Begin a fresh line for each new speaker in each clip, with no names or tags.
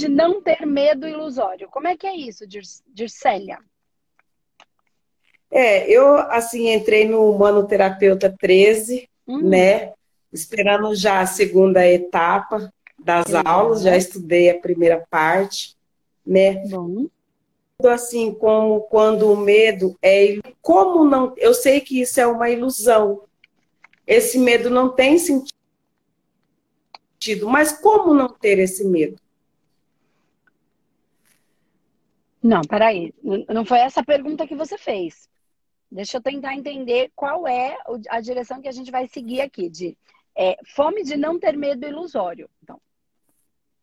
de não ter medo ilusório. Como é que é isso, Dircélia?
É, eu, assim, entrei no Manoterapeuta 13, hum. né? Esperando já a segunda etapa das aulas, já estudei a primeira parte, né? Bom. Assim, como quando o medo é. Como não. Eu sei que isso é uma ilusão. Esse medo não tem sentido, mas como não ter esse medo?
Não, peraí. Não foi essa pergunta que você fez. Deixa eu tentar entender qual é a direção que a gente vai seguir aqui, de é, fome de não ter medo ilusório. Então,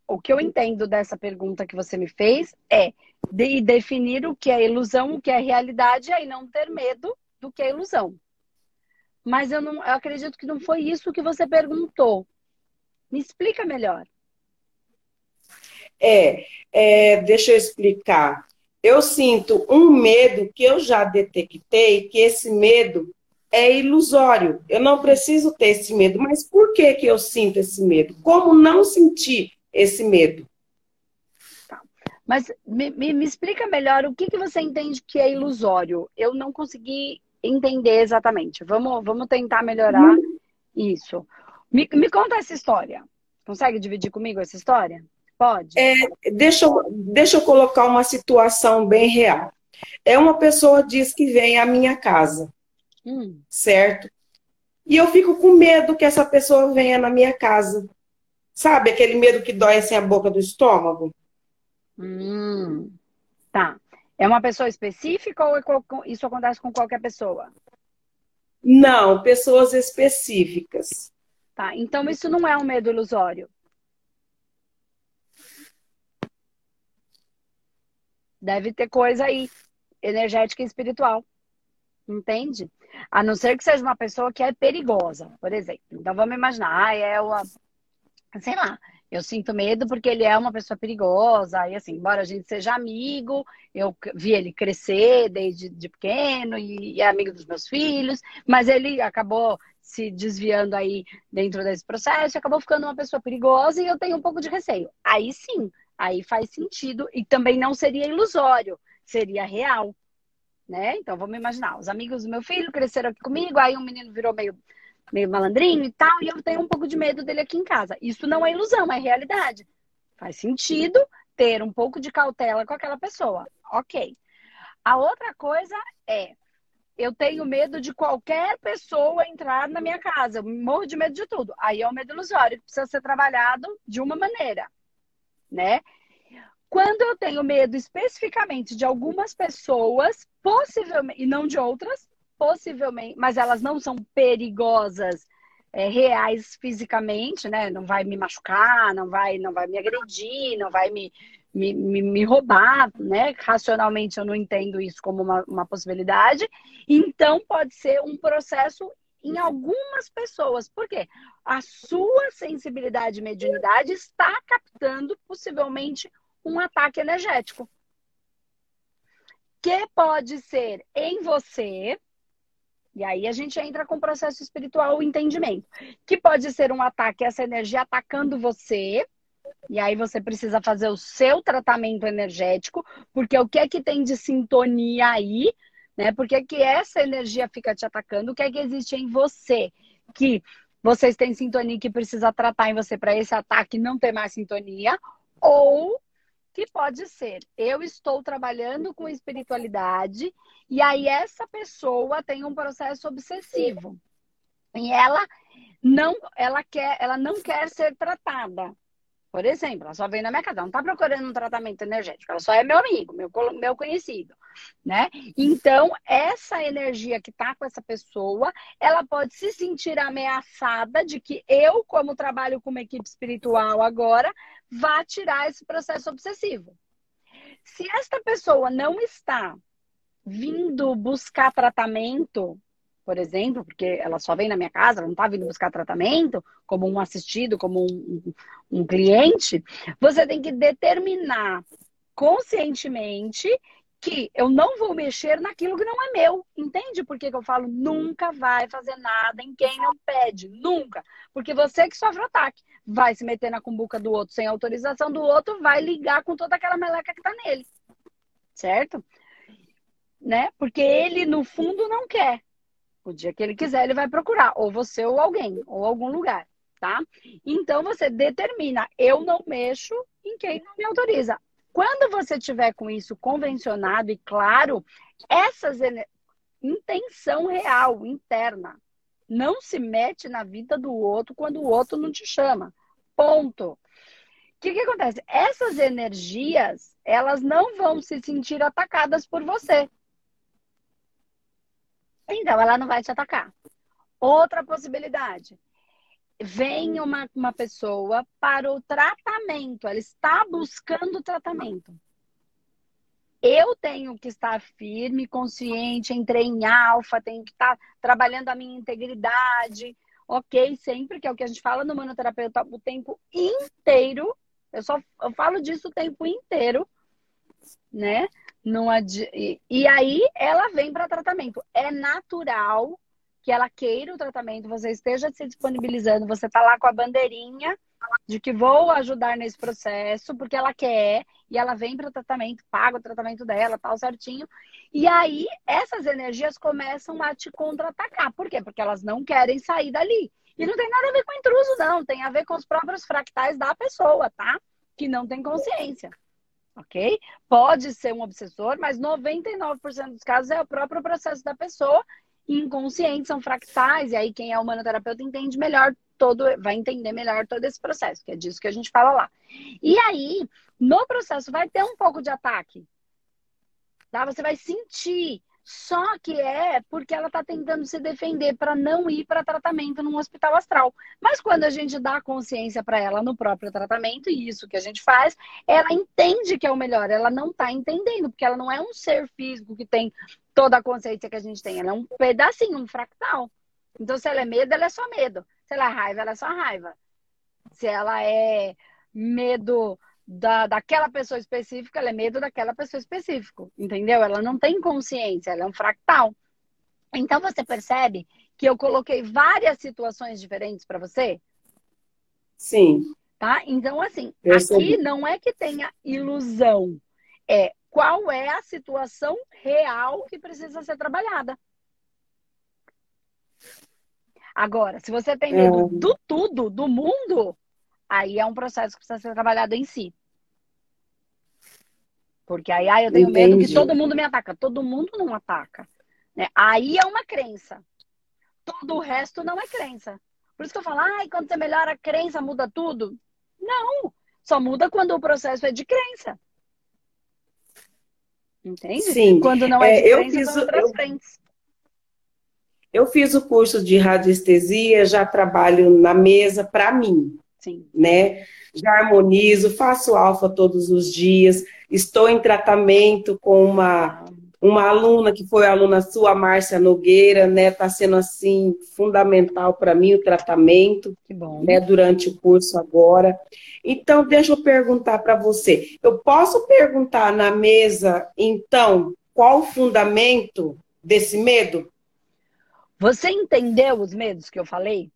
o que eu entendo dessa pergunta que você me fez é de definir o que é ilusão, o que é realidade, e aí não ter medo do que é ilusão. Mas eu, não, eu acredito que não foi isso que você perguntou. Me explica melhor.
É, é deixa eu explicar eu sinto um medo que eu já detectei, que esse medo é ilusório. Eu não preciso ter esse medo. Mas por que, que eu sinto esse medo? Como não sentir esse medo?
Tá. Mas me, me, me, explica melhor o que, que você entende que é ilusório. Eu não consegui entender exatamente. Vamos, vamos tentar melhorar hum. isso. Me, me conta essa história. Consegue dividir comigo essa história? Pode.
É, deixa, eu, deixa eu colocar uma situação bem real. É uma pessoa diz que vem à minha casa, hum. certo? E eu fico com medo que essa pessoa venha na minha casa. Sabe aquele medo que dói assim a boca do estômago?
Hum. Tá. É uma pessoa específica ou é isso acontece com qualquer pessoa?
Não, pessoas específicas.
Tá. Então isso não é um medo ilusório. Deve ter coisa aí, energética e espiritual. Entende? A não ser que seja uma pessoa que é perigosa, por exemplo. Então vamos imaginar, ah, é uma. Sei lá, eu sinto medo porque ele é uma pessoa perigosa. E assim, embora a gente seja amigo, eu vi ele crescer desde de pequeno e é amigo dos meus filhos, mas ele acabou se desviando aí dentro desse processo e acabou ficando uma pessoa perigosa e eu tenho um pouco de receio. Aí sim, Aí faz sentido e também não seria ilusório, seria real, né? Então vamos imaginar, os amigos do meu filho cresceram aqui comigo, aí um menino virou meio meio malandrinho e tal, e eu tenho um pouco de medo dele aqui em casa. Isso não é ilusão, é realidade. Faz sentido ter um pouco de cautela com aquela pessoa. OK. A outra coisa é eu tenho medo de qualquer pessoa entrar na minha casa. Eu morro de medo de tudo. Aí é um medo ilusório que precisa ser trabalhado de uma maneira né? Quando eu tenho medo especificamente de algumas pessoas, possivelmente, e não de outras, possivelmente, mas elas não são perigosas, é, reais fisicamente, né? Não vai me machucar, não vai, não vai me agredir, não vai me, me, me, me roubar, né? Racionalmente eu não entendo isso como uma, uma possibilidade. Então pode ser um processo em algumas pessoas. Por quê? A sua sensibilidade e mediunidade está captando possivelmente um ataque energético. Que pode ser em você, e aí a gente entra com o processo espiritual, o entendimento. Que pode ser um ataque, essa energia atacando você, e aí você precisa fazer o seu tratamento energético, porque o que é que tem de sintonia aí né? Por que, que essa energia fica te atacando? O que é que existe em você que vocês têm sintonia que precisa tratar em você para esse ataque não ter mais sintonia? Ou que pode ser, eu estou trabalhando com espiritualidade e aí essa pessoa tem um processo obsessivo. E ela não, ela quer, ela não quer ser tratada. Por exemplo, ela só vem na minha casa, ela não está procurando um tratamento energético, ela só é meu amigo, meu, meu conhecido, né? Então, essa energia que está com essa pessoa, ela pode se sentir ameaçada de que eu, como trabalho com uma equipe espiritual agora, vá tirar esse processo obsessivo. Se esta pessoa não está vindo buscar tratamento por exemplo, porque ela só vem na minha casa, ela não está vindo buscar tratamento, como um assistido, como um, um cliente, você tem que determinar conscientemente que eu não vou mexer naquilo que não é meu. Entende por que, que eu falo nunca vai fazer nada em quem não pede? Nunca. Porque você que sofre o ataque vai se meter na cumbuca do outro sem autorização do outro, vai ligar com toda aquela meleca que tá nele. Certo? Né? Porque ele, no fundo, não quer. O dia que ele quiser, ele vai procurar. Ou você ou alguém, ou algum lugar. Tá? Então você determina, eu não mexo em quem não me autoriza. Quando você tiver com isso convencionado e claro, essas intenção real, interna, não se mete na vida do outro quando o outro não te chama. Ponto. O que, que acontece? Essas energias, elas não vão se sentir atacadas por você. Então, ela não vai te atacar. Outra possibilidade vem uma, uma pessoa para o tratamento, ela está buscando tratamento. Eu tenho que estar firme, consciente, entrei em alfa, tenho que estar trabalhando a minha integridade, ok? Sempre que é o que a gente fala no manoterapeuta o tempo inteiro. Eu só eu falo disso o tempo inteiro, né? Não adi... e, aí ela vem para tratamento. É natural que ela queira o tratamento, você esteja se disponibilizando, você tá lá com a bandeirinha de que vou ajudar nesse processo, porque ela quer, e ela vem para o tratamento, paga o tratamento dela, tal certinho. E aí essas energias começam a te contra-atacar. Por quê? Porque elas não querem sair dali. E não tem nada a ver com intruso, não. Tem a ver com os próprios fractais da pessoa, tá? Que não tem consciência. Ok? Pode ser um obsessor, mas 99% dos casos é o próprio processo da pessoa inconscientes, são fractais, e aí quem é humanoterapeuta entende melhor todo, vai entender melhor todo esse processo, que é disso que a gente fala lá. E aí, no processo vai ter um pouco de ataque. Tá? Você vai sentir só que é porque ela está tentando se defender para não ir para tratamento num hospital astral. Mas quando a gente dá consciência para ela no próprio tratamento, e isso que a gente faz, ela entende que é o melhor. Ela não está entendendo, porque ela não é um ser físico que tem toda a consciência que a gente tem. Ela é um pedacinho, um fractal. Então, se ela é medo, ela é só medo. Se ela é raiva, ela é só raiva. Se ela é medo da, daquela pessoa específica, ela é medo daquela pessoa específica, entendeu? Ela não tem consciência, ela é um fractal. Então você percebe que eu coloquei várias situações diferentes para você?
Sim.
Tá? Então, assim, aqui não é que tenha ilusão. É qual é a situação real que precisa ser trabalhada. Agora, se você tem medo é. do tudo, do mundo, aí é um processo que precisa ser trabalhado em si. Porque aí ah, eu tenho Entendi. medo que todo mundo me ataca. Todo mundo não ataca. Né? Aí é uma crença. Todo o resto não é crença. Por isso que eu falo, ah, quando você melhora a crença, muda tudo. Não. Só muda quando o processo é de crença. Entende?
Sim.
Quando não é, é, eu fiz,
eu. Eu fiz o curso de radiestesia, já trabalho na mesa para mim.
Sim.
Né? Já harmonizo, faço alfa todos os dias, estou em tratamento com uma, uma aluna que foi aluna sua, Márcia Nogueira, né? Está sendo assim fundamental para mim o tratamento,
que bom.
né? Durante o curso agora. Então, deixa eu perguntar para você. Eu posso perguntar na mesa, então, qual o fundamento desse medo?
Você entendeu os medos que eu falei?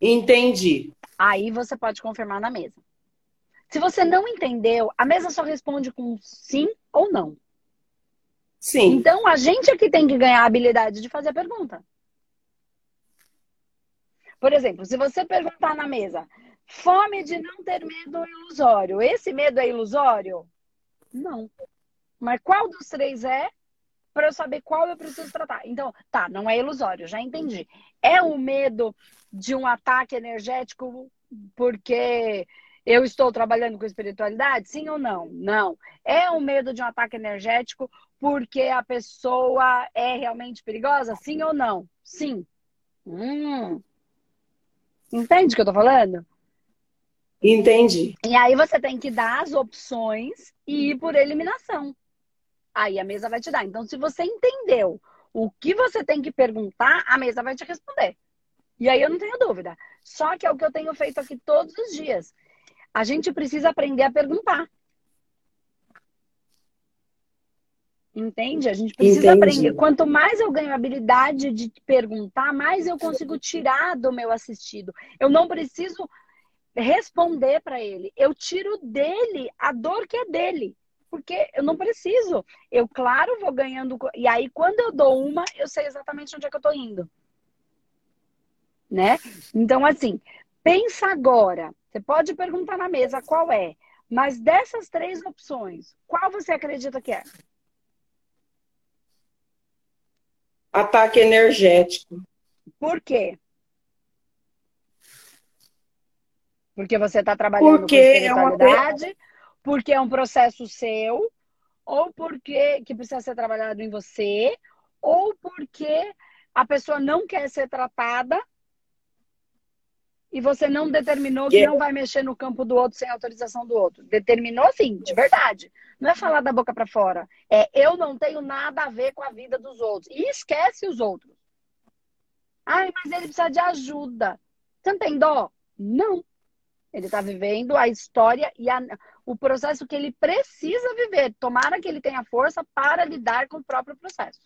Entendi.
Aí você pode confirmar na mesa. Se você não entendeu, a mesa só responde com sim ou não.
Sim.
Então a gente aqui tem que ganhar a habilidade de fazer a pergunta. Por exemplo, se você perguntar na mesa, fome de não ter medo ilusório, esse medo é ilusório? Não. Mas qual dos três é? Para eu saber qual eu preciso tratar. Então, tá, não é ilusório, já entendi. É o medo de um ataque energético porque eu estou trabalhando com espiritualidade? Sim ou não? Não. É o medo de um ataque energético porque a pessoa é realmente perigosa? Sim ou não? Sim. Hum. Entende o que eu tô falando?
Entendi.
E aí você tem que dar as opções e ir por eliminação. Aí a mesa vai te dar. Então, se você entendeu o que você tem que perguntar, a mesa vai te responder. E aí eu não tenho dúvida. Só que é o que eu tenho feito aqui todos os dias. A gente precisa aprender a perguntar. Entende? A gente precisa Entendi. aprender. Quanto mais eu ganho habilidade de perguntar, mais eu consigo tirar do meu assistido. Eu não preciso responder para ele. Eu tiro dele a dor que é dele. Porque eu não preciso. Eu, claro, vou ganhando. E aí, quando eu dou uma, eu sei exatamente onde é que eu tô indo. Né? Então, assim, pensa agora. Você pode perguntar na mesa qual é. Mas dessas três opções, qual você acredita que é?
Ataque energético.
Por quê? Porque você está trabalhando porque com espiritualidade, é uma... porque é um processo seu, ou porque que precisa ser trabalhado em você, ou porque a pessoa não quer ser tratada e você não determinou que não vai mexer no campo do outro sem autorização do outro. Determinou sim, de verdade. Não é falar da boca para fora. É eu não tenho nada a ver com a vida dos outros. E esquece os outros. Ai, mas ele precisa de ajuda. Você não tem dó? Não. Ele está vivendo a história e a, o processo que ele precisa viver. Tomara que ele tenha força para lidar com o próprio processo.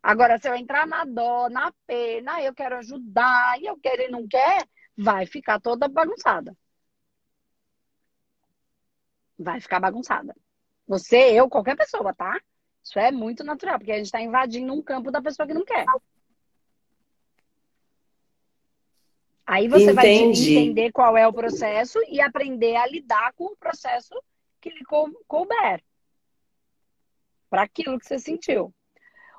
Agora, se eu entrar na dó, na pena, eu quero ajudar e eu quero e não quer, vai ficar toda bagunçada. Vai ficar bagunçada. Você, eu, qualquer pessoa, tá? Isso é muito natural, porque a gente está invadindo um campo da pessoa que não quer. Aí você Entendi. vai entender qual é o processo e aprender a lidar com o processo que lhe couber. Para aquilo que você sentiu.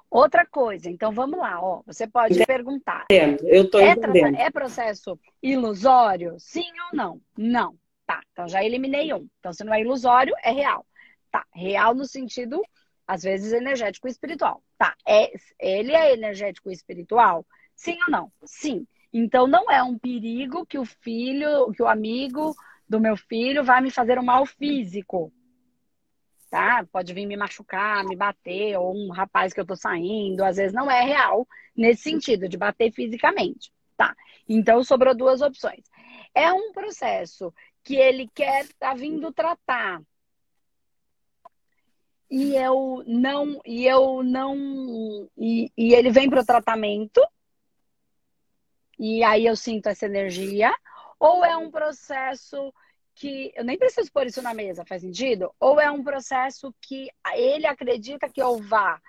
Outra coisa, então vamos lá, ó. Você pode Entendo. perguntar.
Eu estou
é,
entendendo.
É processo ilusório? Sim ou não? Não. Tá, então já eliminei um. Então, se não é ilusório, é real. Tá, real no sentido, às vezes, energético e espiritual. Tá, é, ele é energético e espiritual? Sim ou não? Sim. Então, não é um perigo que o filho, que o amigo do meu filho vai me fazer um mal físico tá? Pode vir me machucar, me bater, ou um rapaz que eu tô saindo, às vezes não é real nesse sentido, de bater fisicamente, tá? Então sobrou duas opções. É um processo que ele quer tá vindo tratar. E eu não, e eu não, e, e ele vem para o tratamento, e aí eu sinto essa energia, ou é um processo que eu nem preciso pôr isso na mesa, faz sentido? Ou é um processo que ele acredita que eu vá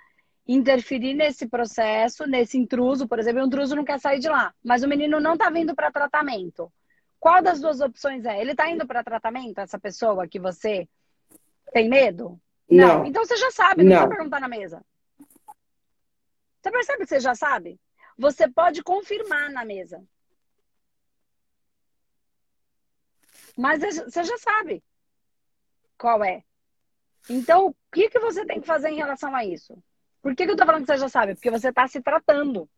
interferir nesse processo, nesse intruso, por exemplo, o intruso não quer sair de lá, mas o menino não está vindo para tratamento. Qual das duas opções é? Ele está indo para tratamento, essa pessoa que você tem medo?
Não. não.
Então você já sabe, não, não precisa perguntar na mesa. Você percebe que você já sabe? Você pode confirmar na mesa. Mas você já sabe qual é. Então, o que, que você tem que fazer em relação a isso? Por que, que eu tô falando que você já sabe? Porque você está se tratando.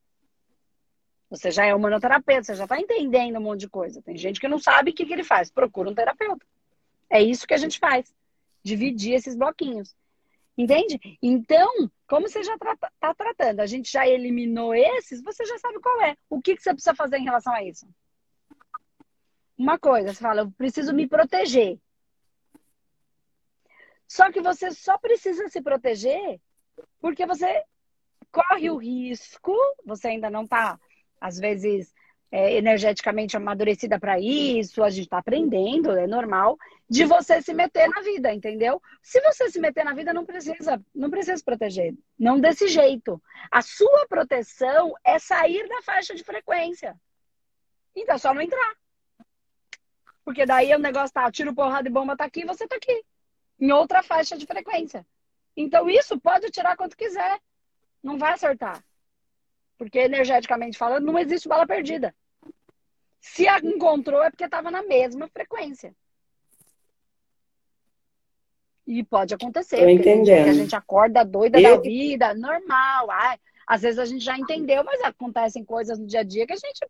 Você já é humanoterapeuta, você já está entendendo um monte de coisa. Tem gente que não sabe o que, que ele faz. Procura um terapeuta. É isso que a gente faz. Dividir esses bloquinhos. Entende? Então, como você já está tá tratando, a gente já eliminou esses, você já sabe qual é. O que, que você precisa fazer em relação a isso? uma coisa, você fala, eu preciso me proteger. Só que você só precisa se proteger porque você corre o risco, você ainda não está, às vezes, é, energeticamente amadurecida para isso, a gente está aprendendo, é normal, de você se meter na vida, entendeu? Se você se meter na vida, não precisa, não precisa se proteger, não desse jeito. A sua proteção é sair da faixa de frequência. Então, é só não entrar. Porque daí o negócio tá, tiro, porrada e bomba tá aqui e você tá aqui. Em outra faixa de frequência. Então isso pode tirar quanto quiser. Não vai acertar. Porque energeticamente falando, não existe bala perdida. Se a encontrou é porque estava na mesma frequência. E pode acontecer.
Tô entendendo.
A gente acorda doida Eu... da vida, normal. Ai, às vezes a gente já entendeu, mas acontecem coisas no dia a dia que a gente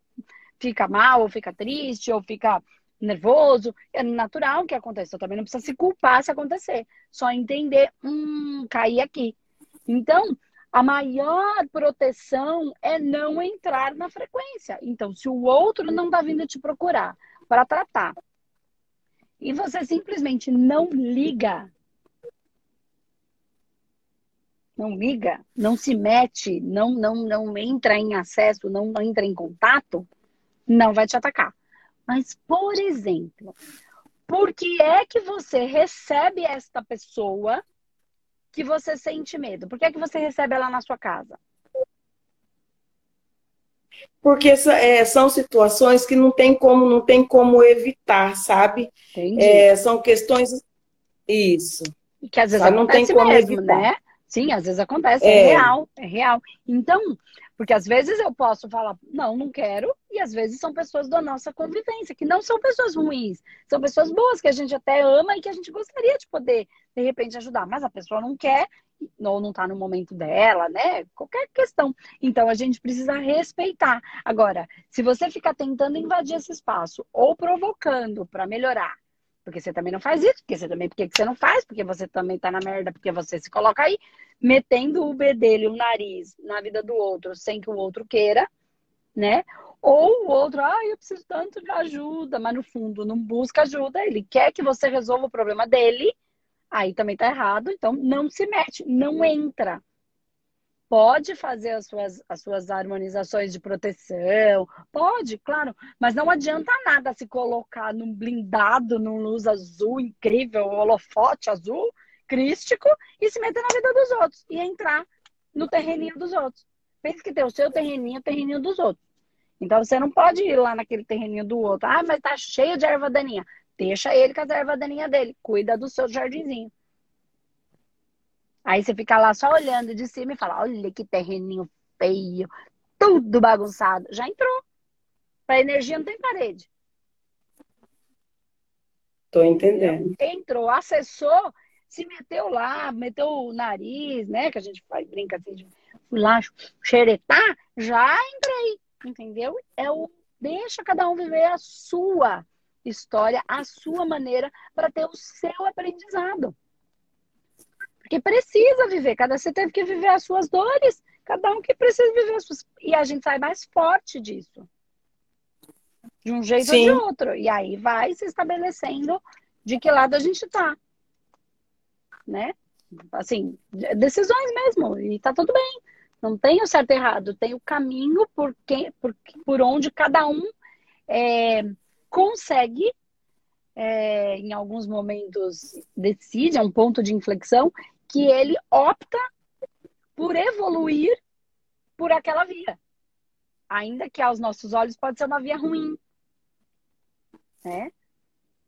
fica mal, ou fica triste, ou fica nervoso, é natural que aconteça. Também não precisa se culpar se acontecer. Só entender, hum, cair aqui. Então, a maior proteção é não entrar na frequência. Então, se o outro não está vindo te procurar para tratar e você simplesmente não liga, não liga, não se mete, não, não, não entra em acesso, não entra em contato, não vai te atacar. Mas, por exemplo, por que é que você recebe esta pessoa que você sente medo? Por que é que você recebe ela na sua casa?
Porque é, são situações que não tem como, não tem como evitar, sabe? É, são questões isso.
Que às vezes sabe? acontece não tem como mesmo, evitar. né? Sim, às vezes acontece, é. é real, é real. Então, porque às vezes eu posso falar, não, não quero, e às vezes são pessoas da nossa convivência, que não são pessoas ruins, são pessoas boas, que a gente até ama e que a gente gostaria de poder, de repente, ajudar. Mas a pessoa não quer, ou não está no momento dela, né? Qualquer questão. Então a gente precisa respeitar. Agora, se você ficar tentando invadir esse espaço ou provocando para melhorar, porque você também não faz isso, porque você também, porque você não faz, porque você também tá na merda, porque você se coloca aí, metendo o bedelho, o nariz na vida do outro, sem que o outro queira, né? Ou o outro, ah, eu preciso tanto de ajuda, mas no fundo não busca ajuda, ele quer que você resolva o problema dele, aí também tá errado, então não se mete, não entra pode fazer as suas, as suas harmonizações de proteção, pode, claro, mas não adianta nada se colocar num blindado, num luz azul incrível, holofote azul, crístico, e se meter na vida dos outros e entrar no terreninho dos outros. Pense que tem o seu terreninho, o terreninho dos outros. Então você não pode ir lá naquele terreninho do outro. Ah, mas tá cheio de erva daninha. Deixa ele com as erva daninha dele. Cuida do seu jardinzinho. Aí você fica lá só olhando de cima e fala: olha que terreninho feio, tudo bagunçado. Já entrou. Para energia não tem parede.
Tô entendendo.
Entrou, acessou, se meteu lá, meteu o nariz, né? Que a gente faz, brinca assim, de, lá xeretar, já entrei, entendeu? É o deixa cada um viver a sua história, a sua maneira, para ter o seu aprendizado. Porque precisa viver, cada você teve que viver as suas dores, cada um que precisa viver as suas. E a gente sai mais forte disso. De um jeito Sim. ou de outro. E aí vai se estabelecendo de que lado a gente tá. Né? Assim, decisões mesmo. E tá tudo bem. Não tem o certo e errado, tem o caminho por, quem, por, por onde cada um é, consegue é, em alguns momentos decide, é um ponto de inflexão, que ele opta por evoluir por aquela via. Ainda que aos nossos olhos pode ser uma via ruim. Né?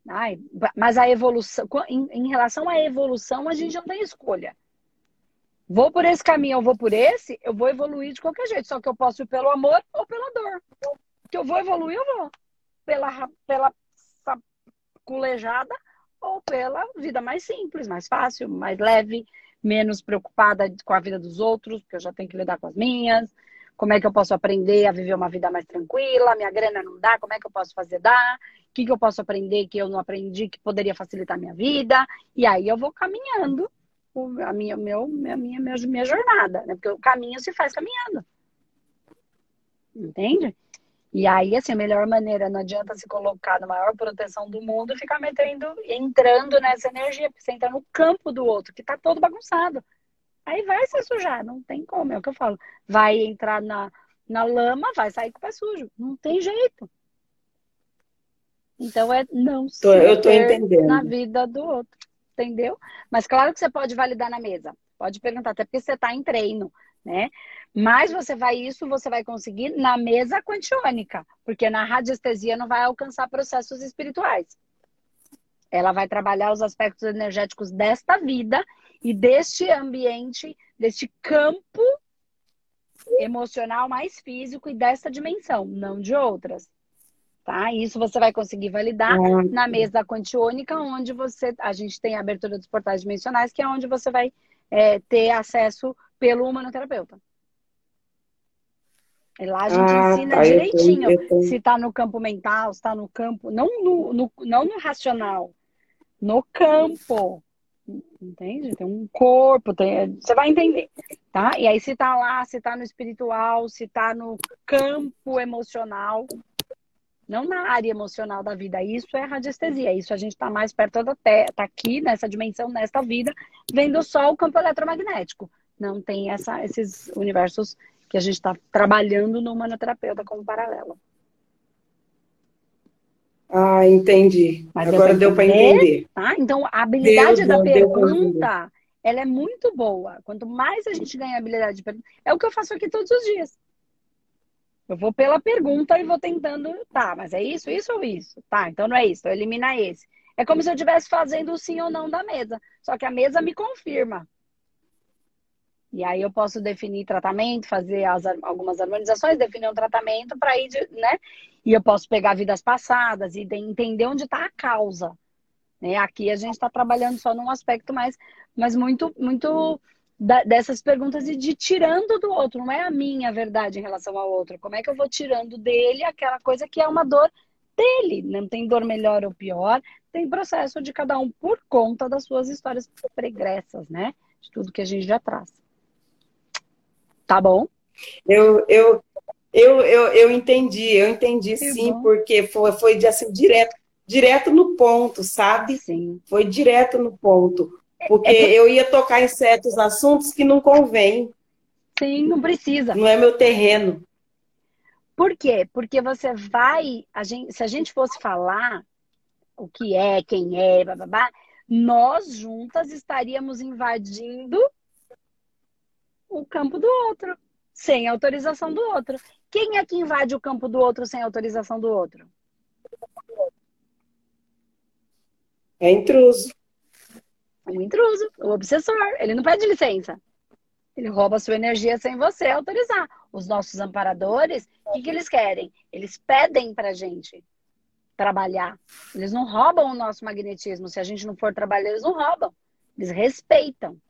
Ai, mas a evolução, em, em relação à evolução, a gente não tem escolha. Vou por esse caminho, eu vou por esse, eu vou evoluir de qualquer jeito. Só que eu posso ir pelo amor ou pela dor. Que eu vou evoluir, eu vou. Pela, pela culejada ou pela vida mais simples, mais fácil, mais leve, menos preocupada com a vida dos outros, porque eu já tenho que lidar com as minhas. Como é que eu posso aprender a viver uma vida mais tranquila? Minha grana não dá, como é que eu posso fazer dar? O que, que eu posso aprender que eu não aprendi que poderia facilitar minha vida? E aí eu vou caminhando a minha, meu, a minha, minha, minha jornada, né? Porque o caminho se faz caminhando. Entende? E aí, assim, a melhor maneira, não adianta se colocar na maior proteção do mundo e ficar metendo, entrando nessa energia, porque você entra no campo do outro, que tá todo bagunçado. Aí vai se sujar, não tem como, é o que eu falo. Vai entrar na, na lama, vai sair com o pé sujo. Não tem jeito. Então é não se
tô, eu tô entendendo.
na vida do outro, entendeu? Mas claro que você pode validar na mesa. Pode perguntar, até porque você está em treino, né? Mas você vai isso, você vai conseguir na mesa quantiônica, porque na radiestesia não vai alcançar processos espirituais. Ela vai trabalhar os aspectos energéticos desta vida e deste ambiente, deste campo emocional mais físico e desta dimensão, não de outras. Tá? Isso você vai conseguir validar uhum. na mesa quantiônica, onde você a gente tem a abertura dos portais dimensionais, que é onde você vai é, ter acesso pelo humanoterapeuta. E lá a gente ah, ensina tá, direitinho eu tô, eu tô... se está no campo mental, se está no campo, não no, no, não no racional, no campo. Entende? Tem um corpo, tem, você vai entender, tá? E aí se tá lá, se tá no espiritual, se tá no campo emocional, não na área emocional da vida. Isso é radiestesia. Isso a gente está mais perto da Terra, tá aqui nessa dimensão, nesta vida, vendo só o campo eletromagnético. não tem essa, esses universos que a gente está trabalhando no humanoterapeuta como paralelo.
Ah, entendi. Mas Agora deu para entender.
Tá? Então, a habilidade da pergunta, ela é muito boa. Quanto mais a gente ganha habilidade de pergunta, é o que eu faço aqui todos os dias. Eu vou pela pergunta e vou tentando, tá, mas é isso, isso ou isso? Tá, então não é isso, então elimina esse. É como se eu estivesse fazendo o sim ou não da mesa. Só que a mesa me confirma. E aí eu posso definir tratamento, fazer as, algumas harmonizações, definir um tratamento para ir, né? E eu posso pegar vidas passadas e entender onde está a causa. Né? Aqui a gente está trabalhando só num aspecto mais, mas muito, muito da, dessas perguntas e de tirando do outro. Não é a minha verdade em relação ao outro. Como é que eu vou tirando dele aquela coisa que é uma dor dele? Não tem dor melhor ou pior, tem processo de cada um por conta das suas histórias pregressas, né? De tudo que a gente já traz. Tá bom?
Eu, eu, eu, eu, eu entendi, eu entendi que sim, bom. porque foi, foi de, assim, direto, direto no ponto, sabe?
Sim.
Foi direto no ponto. Porque é, é... eu ia tocar em certos assuntos que não convém.
Sim, não precisa.
Não é meu terreno.
Por quê? Porque você vai. A gente, se a gente fosse falar o que é, quem é, babá, nós juntas estaríamos invadindo o campo do outro, sem autorização do outro. Quem é que invade o campo do outro sem autorização do outro?
É intruso.
O intruso, o obsessor. Ele não pede licença. Ele rouba a sua energia sem você autorizar. Os nossos amparadores, o que, que eles querem? Eles pedem pra gente trabalhar. Eles não roubam o nosso magnetismo. Se a gente não for trabalhar, eles não roubam. Eles respeitam.